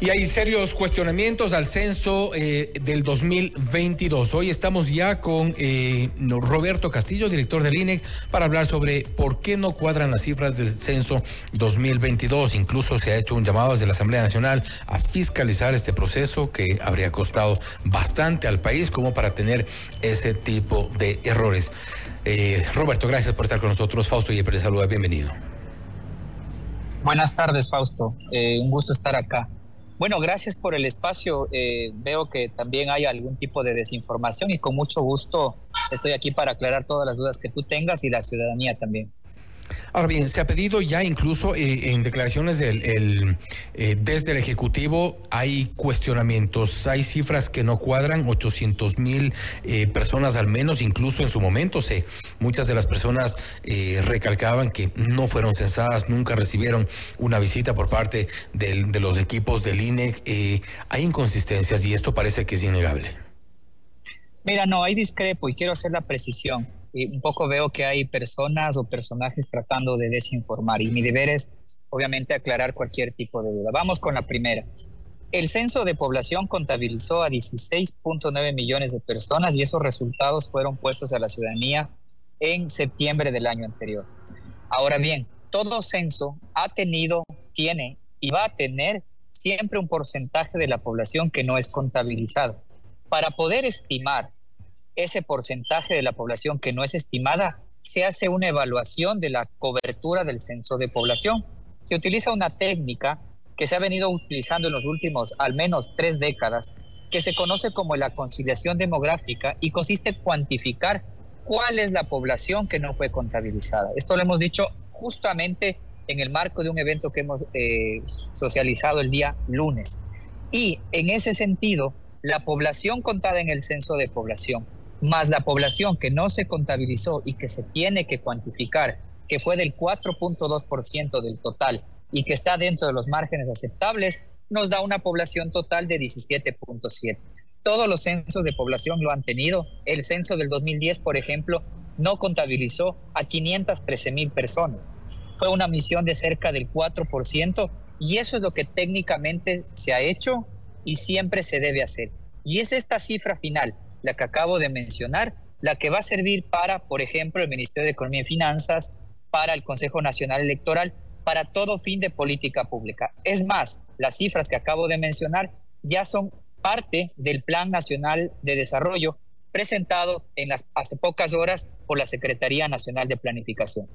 Y hay serios cuestionamientos al censo eh, del 2022. Hoy estamos ya con eh, Roberto Castillo, director del INE, para hablar sobre por qué no cuadran las cifras del censo 2022. Incluso se ha hecho un llamado desde la Asamblea Nacional a fiscalizar este proceso que habría costado bastante al país como para tener ese tipo de errores. Eh, Roberto, gracias por estar con nosotros. Fausto y les saluda, bienvenido. Buenas tardes, Fausto. un gusto estar acá. Bueno, gracias por el espacio. Eh, veo que también hay algún tipo de desinformación y con mucho gusto estoy aquí para aclarar todas las dudas que tú tengas y la ciudadanía también. Ahora bien, se ha pedido ya incluso eh, en declaraciones del, eh, desde el Ejecutivo hay cuestionamientos, hay cifras que no cuadran, 800 mil eh, personas al menos, incluso en su momento se, muchas de las personas recalcaban que no fueron censadas, nunca recibieron una visita por parte de los equipos del INE. hay inconsistencias y esto parece que es innegable. Mira, no, hay discrepo y quiero hacer la precisión un poco veo que hay personas o personajes tratando de desinformar y mi deber es obviamente aclarar cualquier tipo de duda. Vamos con la primera. El censo de población contabilizó a 16.9 millones de personas y esos resultados fueron puestos a la ciudadanía en septiembre del año anterior. Ahora bien, todo censo ha tenido, tiene y va a tener siempre un porcentaje de la población que no es contabilizado. Para poder estimar ese porcentaje de la población que no es estimada, se hace una evaluación de la cobertura del censo de población. Se utiliza una técnica que se ha venido utilizando en los últimos al menos tres décadas, que se conoce como la conciliación demográfica y consiste en cuantificar cuál es la población que no fue contabilizada. Esto lo hemos dicho justamente en el marco de un evento que hemos eh, socializado el día lunes. Y en ese sentido, la población contada en el censo de población más la población que no se contabilizó y que se tiene que cuantificar, que fue del 4.2% del total y que está dentro de los márgenes aceptables, nos da una población total de 17.7. Todos los censos de población lo han tenido. El censo del 2010, por ejemplo, no contabilizó a 513 mil personas. Fue una misión de cerca del 4% y eso es lo que técnicamente se ha hecho y siempre se debe hacer. Y es esta cifra final, la que acabo de mencionar, la que va a servir para, por ejemplo, el Ministerio de Economía y Finanzas, para el Consejo Nacional Electoral, para todo fin de política pública. Es más, las cifras que acabo de mencionar ya son parte del Plan Nacional de Desarrollo presentado en las, hace pocas horas por la Secretaría Nacional de Planificación.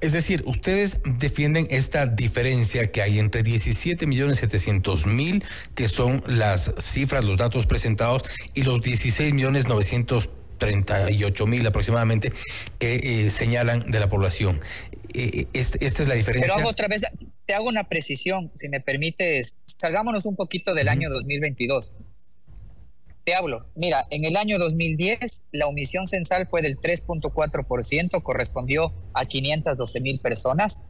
Es decir, ustedes defienden esta diferencia que hay entre 17 millones 700 mil, que son las cifras, los datos presentados, y los 16 millones 938 mil aproximadamente que eh, señalan de la población. Eh, esta es la diferencia. Pero hago otra vez, te hago una precisión, si me permites, salgámonos un poquito del año 2022. Te hablo, mira, en el año 2010 la omisión censal fue del 3.4%, correspondió a 512 mil personas.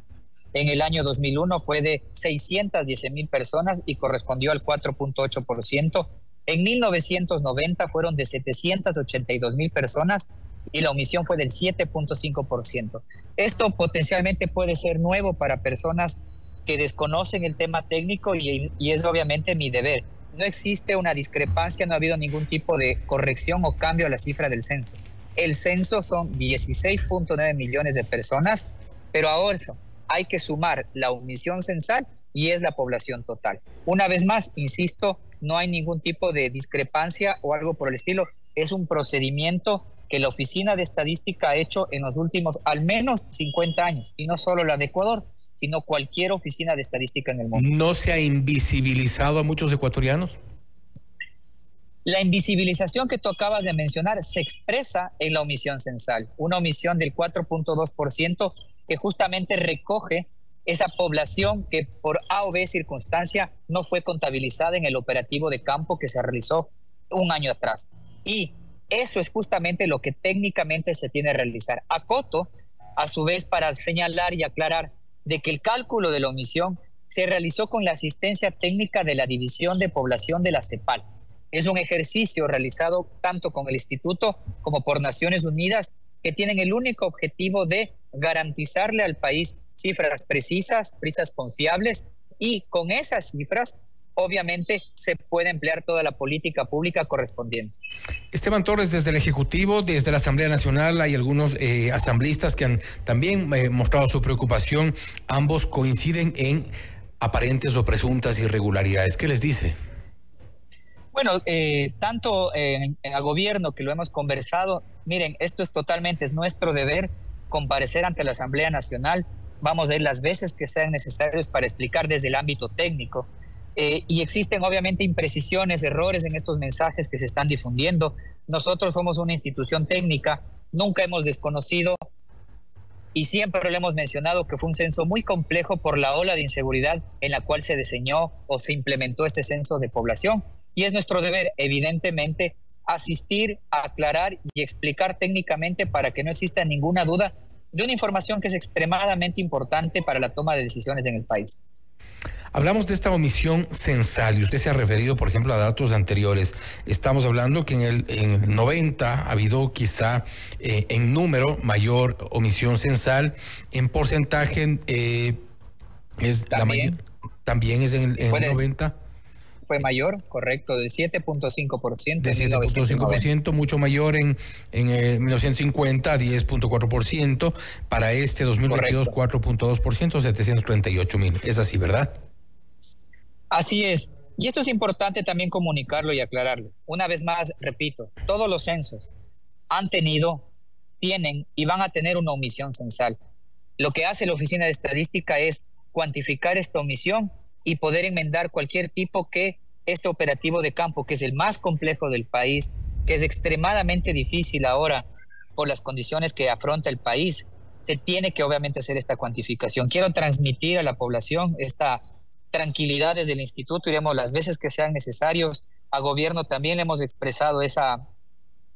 En el año 2001 fue de 610 mil personas y correspondió al 4.8%. En 1990 fueron de 782 mil personas y la omisión fue del 7.5%. Esto potencialmente puede ser nuevo para personas que desconocen el tema técnico y, y es obviamente mi deber no existe una discrepancia, no ha habido ningún tipo de corrección o cambio a la cifra del censo. El censo son 16.9 millones de personas, pero ahora hay que sumar la omisión censal y es la población total. Una vez más, insisto, no hay ningún tipo de discrepancia o algo por el estilo. Es un procedimiento que la Oficina de Estadística ha hecho en los últimos al menos 50 años, y no solo la de Ecuador, sino cualquier oficina de estadística en el mundo. ¿No se ha invisibilizado a muchos ecuatorianos? La invisibilización que tú acabas de mencionar se expresa en la omisión censal, una omisión del 4.2% que justamente recoge esa población que por A o B circunstancia no fue contabilizada en el operativo de campo que se realizó un año atrás. Y eso es justamente lo que técnicamente se tiene que realizar. Acoto, a su vez, para señalar y aclarar de que el cálculo de la omisión se realizó con la asistencia técnica de la División de Población de la CEPAL. Es un ejercicio realizado tanto con el Instituto como por Naciones Unidas que tienen el único objetivo de garantizarle al país cifras precisas, precisas confiables, y con esas cifras obviamente se puede emplear toda la política pública correspondiente. Esteban Torres, desde el Ejecutivo, desde la Asamblea Nacional, hay algunos eh, asambleístas que han también eh, mostrado su preocupación. Ambos coinciden en aparentes o presuntas irregularidades. ¿Qué les dice? Bueno, eh, tanto en, el gobierno que lo hemos conversado, miren, esto es totalmente, es nuestro deber comparecer ante la Asamblea Nacional. Vamos a ir las veces que sean necesarias para explicar desde el ámbito técnico eh, y existen obviamente imprecisiones, errores en estos mensajes que se están difundiendo. Nosotros somos una institución técnica, nunca hemos desconocido y siempre lo hemos mencionado que fue un censo muy complejo por la ola de inseguridad en la cual se diseñó o se implementó este censo de población. Y es nuestro deber, evidentemente, asistir, aclarar y explicar técnicamente para que no exista ninguna duda de una información que es extremadamente importante para la toma de decisiones en el país. Hablamos de esta omisión censal y usted se ha referido, por ejemplo, a datos anteriores. Estamos hablando que en el, 90 ha habido quizá eh, en número mayor omisión censal, en porcentaje eh, es también, también es en el, 90 fue mayor, correcto, de 7.5%. De 7.5%, mucho mayor en, en 1950, 10.4%. Para este 2022, 4.2%, 738 mil. Es así, ¿verdad? Así es. Y esto es importante también comunicarlo y aclararlo. Una vez más, repito, todos los censos han tenido, tienen y van a tener una omisión censal. Lo que hace la Oficina de Estadística es cuantificar esta omisión y poder enmendar cualquier tipo que este operativo de campo, que es el más complejo del país, que es extremadamente difícil ahora por las condiciones que afronta el país, se tiene que obviamente hacer esta cuantificación. Quiero transmitir a la población esta tranquilidad desde el instituto, iremos las veces que sean necesarios. A gobierno también le hemos expresado esa,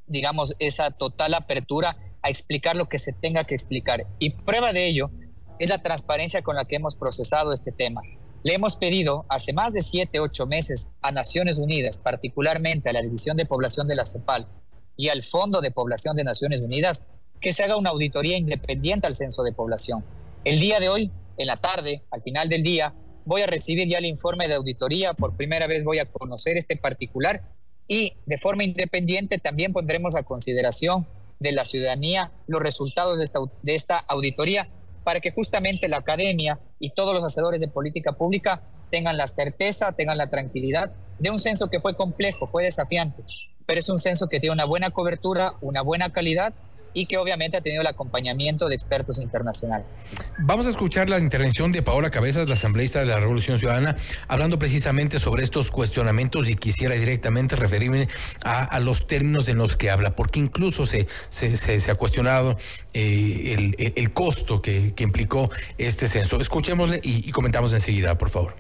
digamos, esa total apertura a explicar lo que se tenga que explicar. Y prueba de ello es la transparencia con la que hemos procesado este tema. Le hemos pedido hace más de siete, ocho meses a Naciones Unidas, particularmente a la División de Población de la CEPAL y al Fondo de Población de Naciones Unidas, que se haga una auditoría independiente al censo de población. El día de hoy, en la tarde, al final del día, voy a recibir ya el informe de auditoría, por primera vez voy a conocer este particular y de forma independiente también pondremos a consideración de la ciudadanía los resultados de esta, de esta auditoría para que justamente la academia y todos los hacedores de política pública tengan la certeza, tengan la tranquilidad de un censo que fue complejo, fue desafiante, pero es un censo que tiene una buena cobertura, una buena calidad y que obviamente ha tenido el acompañamiento de expertos internacionales. Vamos a escuchar la intervención de Paola Cabezas, la asambleísta de la Revolución Ciudadana, hablando precisamente sobre estos cuestionamientos y quisiera directamente referirme a, los términos en los que habla, porque incluso se, se, ha cuestionado eh, el, costo que, implicó este censo. Escuchémosle y comentamos enseguida, por favor.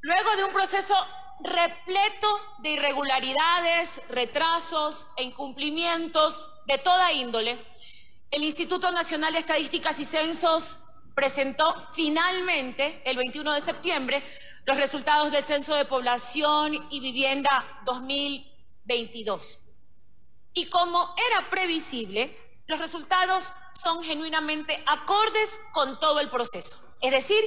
Luego de un proceso repleto de irregularidades, retrasos e incumplimientos de toda índole, el Instituto Nacional de Estadísticas y Censos presentó finalmente, el 21 de septiembre, los resultados del Censo de Población y Vivienda 2022. Y como era previsible, los resultados son genuinamente acordes con todo el proceso. Es decir,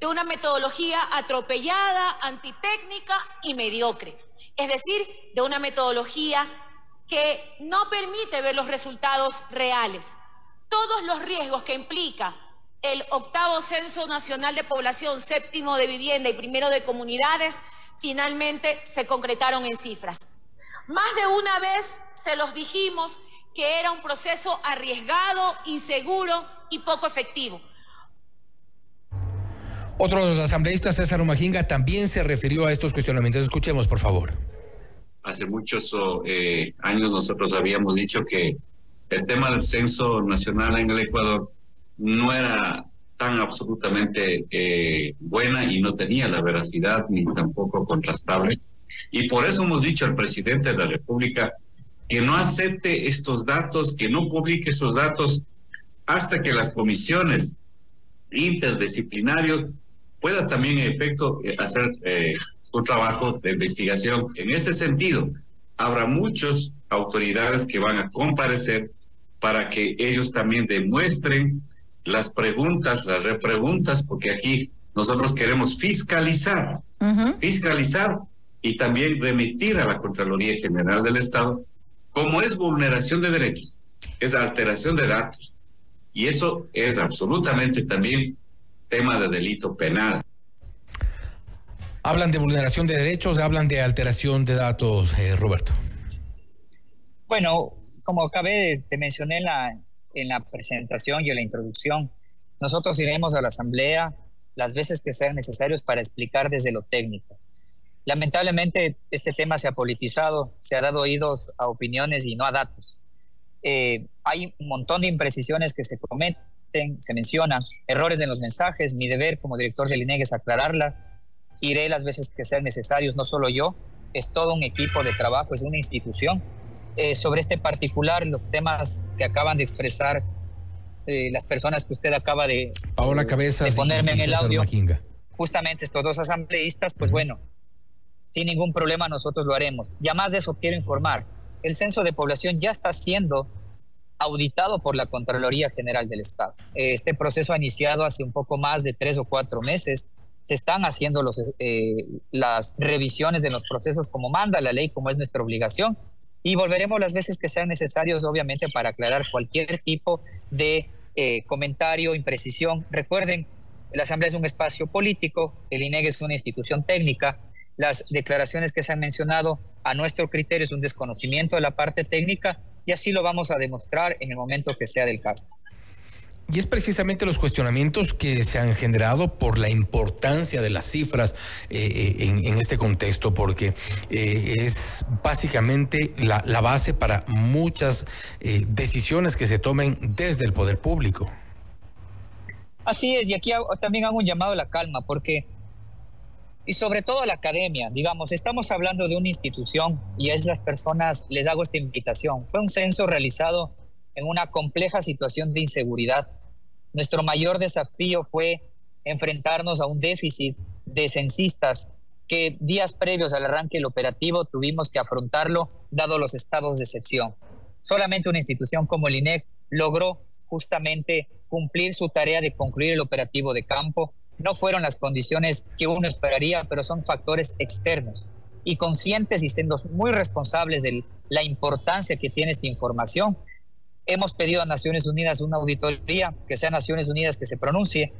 de una metodología atropellada, antitécnica y mediocre. Es decir, de una metodología que no permite ver los resultados reales. Todos los riesgos que implica el octavo Censo Nacional de Población, séptimo de vivienda y primero de comunidades, finalmente se concretaron en cifras. Más de una vez se los dijimos que era un proceso arriesgado, inseguro y poco efectivo. Otro de los asambleístas, César Umajinga, también se refirió a estos cuestionamientos. Escuchemos, por favor. Hace muchos eh, años nosotros habíamos dicho que el tema del censo nacional en el Ecuador no era tan absolutamente eh, buena y no tenía la veracidad ni tampoco contrastable. Y por eso hemos dicho al presidente de la República que no acepte estos datos, que no publique esos datos hasta que las comisiones interdisciplinarios pueda también en efecto eh, hacer eh, un trabajo de investigación. En ese sentido, habrá muchas autoridades que van a comparecer para que ellos también demuestren las preguntas, las repreguntas, porque aquí nosotros queremos fiscalizar, fiscalizar y también remitir a la Contraloría General del Estado como es vulneración de derechos, es alteración de datos. Y eso es absolutamente también tema de delito penal. Hablan de vulneración de derechos, hablan de alteración de datos, eh, Roberto. Bueno, como acabé, te mencioné en la, en la presentación y en la introducción, nosotros iremos a la Asamblea las veces que sean necesarios para explicar desde lo técnico. Lamentablemente este tema se ha politizado, se ha dado oídos a opiniones y no a datos. Eh, hay un montón de imprecisiones que se cometen, se mencionan, errores en los mensajes. Mi deber como director del INEG es aclararlas. Iré las veces que sean necesarios, no solo yo, es todo un equipo de trabajo, es una institución. Eh, sobre este particular, los temas que acaban de expresar eh, las personas que usted acaba de, Paola Cabezas de ponerme en el audio, justamente estos dos asambleístas, pues bueno, sin ningún problema nosotros lo haremos. Y además de eso quiero informar, el censo de población ya está siendo auditado por la Contraloría General del Estado. Este proceso ha iniciado hace un poco más de tres o cuatro meses. Se están haciendo los, eh, las revisiones de los procesos como manda la ley, como es nuestra obligación. Y volveremos las veces que sean necesarios, obviamente, para aclarar cualquier tipo de eh, comentario, imprecisión. Recuerden, la Asamblea es un espacio político, el INEG es una institución técnica las declaraciones que se han mencionado, a nuestro criterio, es un desconocimiento de la parte técnica y así lo vamos a demostrar en el momento que sea del caso. Y es precisamente los cuestionamientos que se han generado por la importancia de las cifras eh, eh, en, este contexto, porque eh, es básicamente la, la, base para muchas decisiones que se tomen desde el poder público. Así es, y aquí también hago un llamado a la calma, porque y sobre todo la academia, digamos, estamos hablando de una institución y es las personas, les hago esta invitación. Fue un censo realizado en una compleja situación de inseguridad. Nuestro mayor desafío fue enfrentarnos a un déficit de censistas que días previos al arranque del operativo tuvimos que afrontarlo dado los estados de excepción. Solamente una institución como el INEC logró justamente cumplir su tarea de concluir el operativo de campo. No fueron las condiciones que uno esperaría, pero son factores externos. Y conscientes y siendo muy responsables de la importancia que tiene esta información, hemos pedido a Naciones Unidas una auditoría, que sea Naciones Unidas que se pronuncie.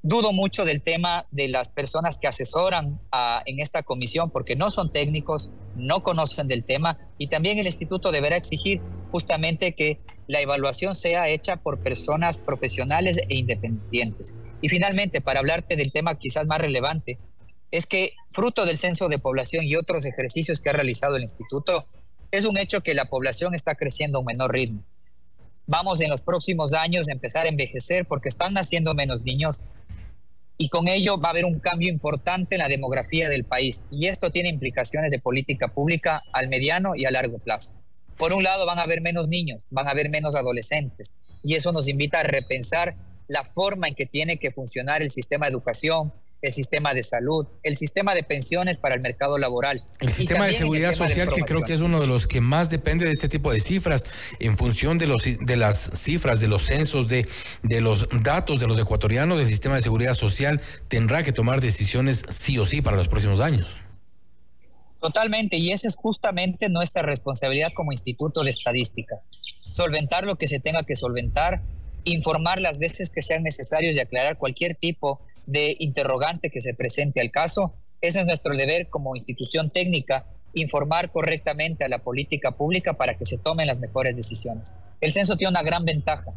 Dudo mucho del tema de las personas que asesoran en esta comisión porque no son técnicos, no conocen del tema y también el instituto deberá exigir justamente que la evaluación sea hecha por personas profesionales e independientes. Y finalmente, para hablarte del tema quizás más relevante, es que fruto del censo de población y otros ejercicios que ha realizado el instituto, es un hecho que la población está creciendo a un menor ritmo. Vamos en los próximos años a empezar a envejecer porque están naciendo menos niños y con ello va a haber un cambio importante en la demografía del país y esto tiene implicaciones de política pública al mediano y a largo plazo. Por un lado van a haber menos niños, van a haber menos adolescentes y eso nos invita a repensar la forma en que tiene que funcionar el sistema de educación, el sistema de salud, el sistema de pensiones para el mercado laboral. El sistema de seguridad social, que creo que es uno de los que más depende de este tipo de cifras, en función de, los, de las cifras, de los censos, de, de los datos de los ecuatorianos, el sistema de seguridad social tendrá que tomar decisiones sí o sí para los próximos años. Totalmente, y esa es justamente nuestra responsabilidad como Instituto de Estadística. Solventar lo que se tenga que solventar, informar las veces que sean necesarios y aclarar cualquier tipo de interrogante que se presente al caso. Ese es nuestro deber como institución técnica, informar correctamente a la política pública para que se tomen las mejores decisiones. El censo tiene una gran ventaja,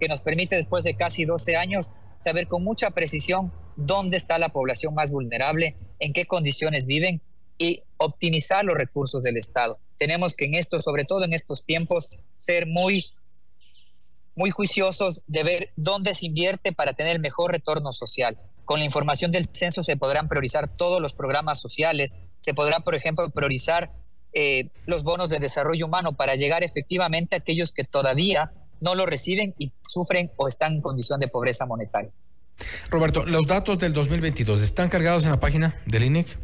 que nos permite después de casi 12 años saber con mucha precisión dónde está la población más vulnerable, en qué condiciones viven y optimizar los recursos del Estado. Tenemos que en esto, sobre todo en estos tiempos, ser muy, muy juiciosos de ver dónde se invierte para tener mejor retorno social. Con la información del censo se podrán priorizar todos los programas sociales, se podrá, por ejemplo, priorizar eh, los bonos de desarrollo humano para llegar efectivamente a aquellos que todavía no lo reciben y sufren o están en condición de pobreza monetaria. Roberto, los datos del 2022 están cargados en la página del INEC.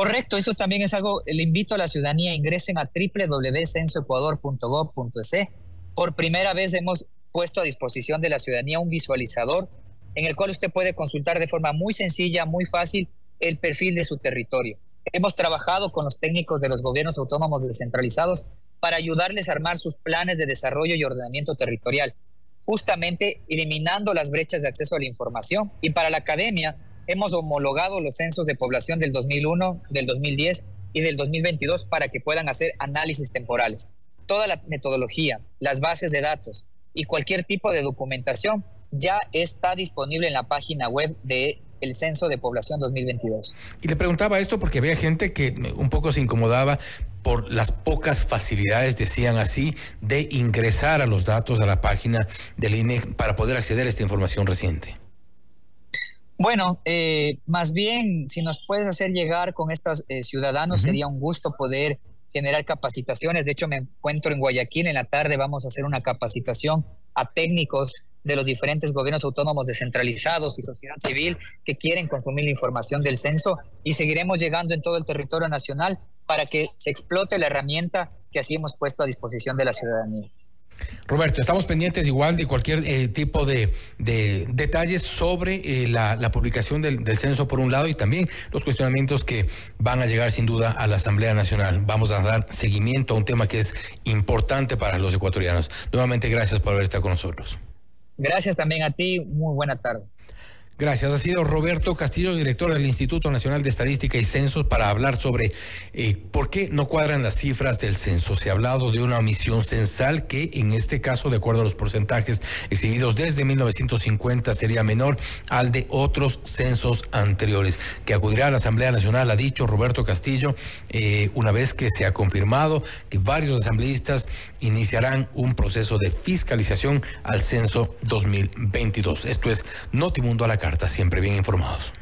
Correcto, eso también es algo, le invito a la ciudadanía, ingresen a www.censoecuador.gov.es. Por primera vez hemos puesto a disposición de la ciudadanía un visualizador en el cual usted puede consultar de forma muy sencilla, muy fácil, el perfil de su territorio. Hemos trabajado con los técnicos de los gobiernos autónomos descentralizados para ayudarles a armar sus planes de desarrollo y ordenamiento territorial, justamente eliminando las brechas de acceso a la información. Y para la academia, hemos homologado los censos de población del 2001, del 2010 y del 2022 para que puedan hacer análisis temporales. Toda la metodología, las bases de datos y cualquier tipo de documentación ya está disponible en la página web de el Censo de Población 2022. Y le preguntaba esto porque había gente que un poco se incomodaba por las pocas facilidades, decían así, de ingresar a los datos a la página del INE para poder acceder a esta información reciente. Bueno, eh, más bien, si nos puedes hacer llegar con estos eh, ciudadanos, sería un gusto poder generar capacitaciones. De hecho, me encuentro en Guayaquil en la tarde, vamos a hacer una capacitación a técnicos de los diferentes gobiernos autónomos descentralizados y sociedad civil que quieren consumir la información del censo y seguiremos llegando en todo el territorio nacional para que se explote la herramienta que así hemos puesto a disposición de la ciudadanía. Roberto, estamos pendientes igual de cualquier eh, tipo de, detalles sobre eh, la, publicación del, del, censo por un lado y también los cuestionamientos que van a llegar sin duda a la Asamblea Nacional. Vamos a dar seguimiento a un tema que es importante para los ecuatorianos. Nuevamente, gracias por haber estado con nosotros. Gracias también a ti. Muy buena tarde. Gracias. Ha sido Roberto Castillo, director del Instituto Nacional de Estadística y Censos, para hablar sobre eh, por qué no cuadran las cifras del censo. Se ha hablado de una omisión censal que, en este caso, de acuerdo a los porcentajes exhibidos desde 1950, sería menor al de otros censos anteriores. Que acudirá a la Asamblea Nacional, ha dicho Roberto Castillo, eh, una vez que se ha confirmado que varios asambleístas iniciarán un proceso de fiscalización al censo 2022. Esto es Notimundo a la carta siempre bien informados.